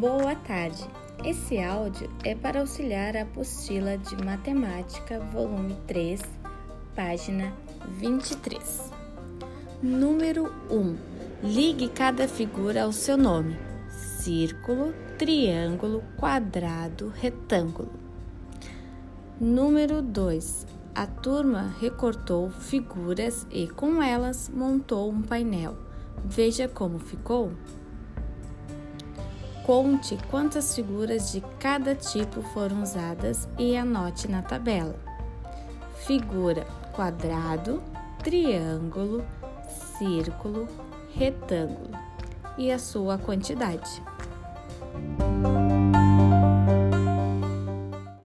Boa tarde. Esse áudio é para auxiliar a apostila de Matemática, volume 3, página 23. Número 1. Ligue cada figura ao seu nome: círculo, triângulo, quadrado, retângulo. Número 2. A turma recortou figuras e, com elas, montou um painel. Veja como ficou. Conte quantas figuras de cada tipo foram usadas e anote na tabela. Figura quadrado, triângulo, círculo, retângulo e a sua quantidade.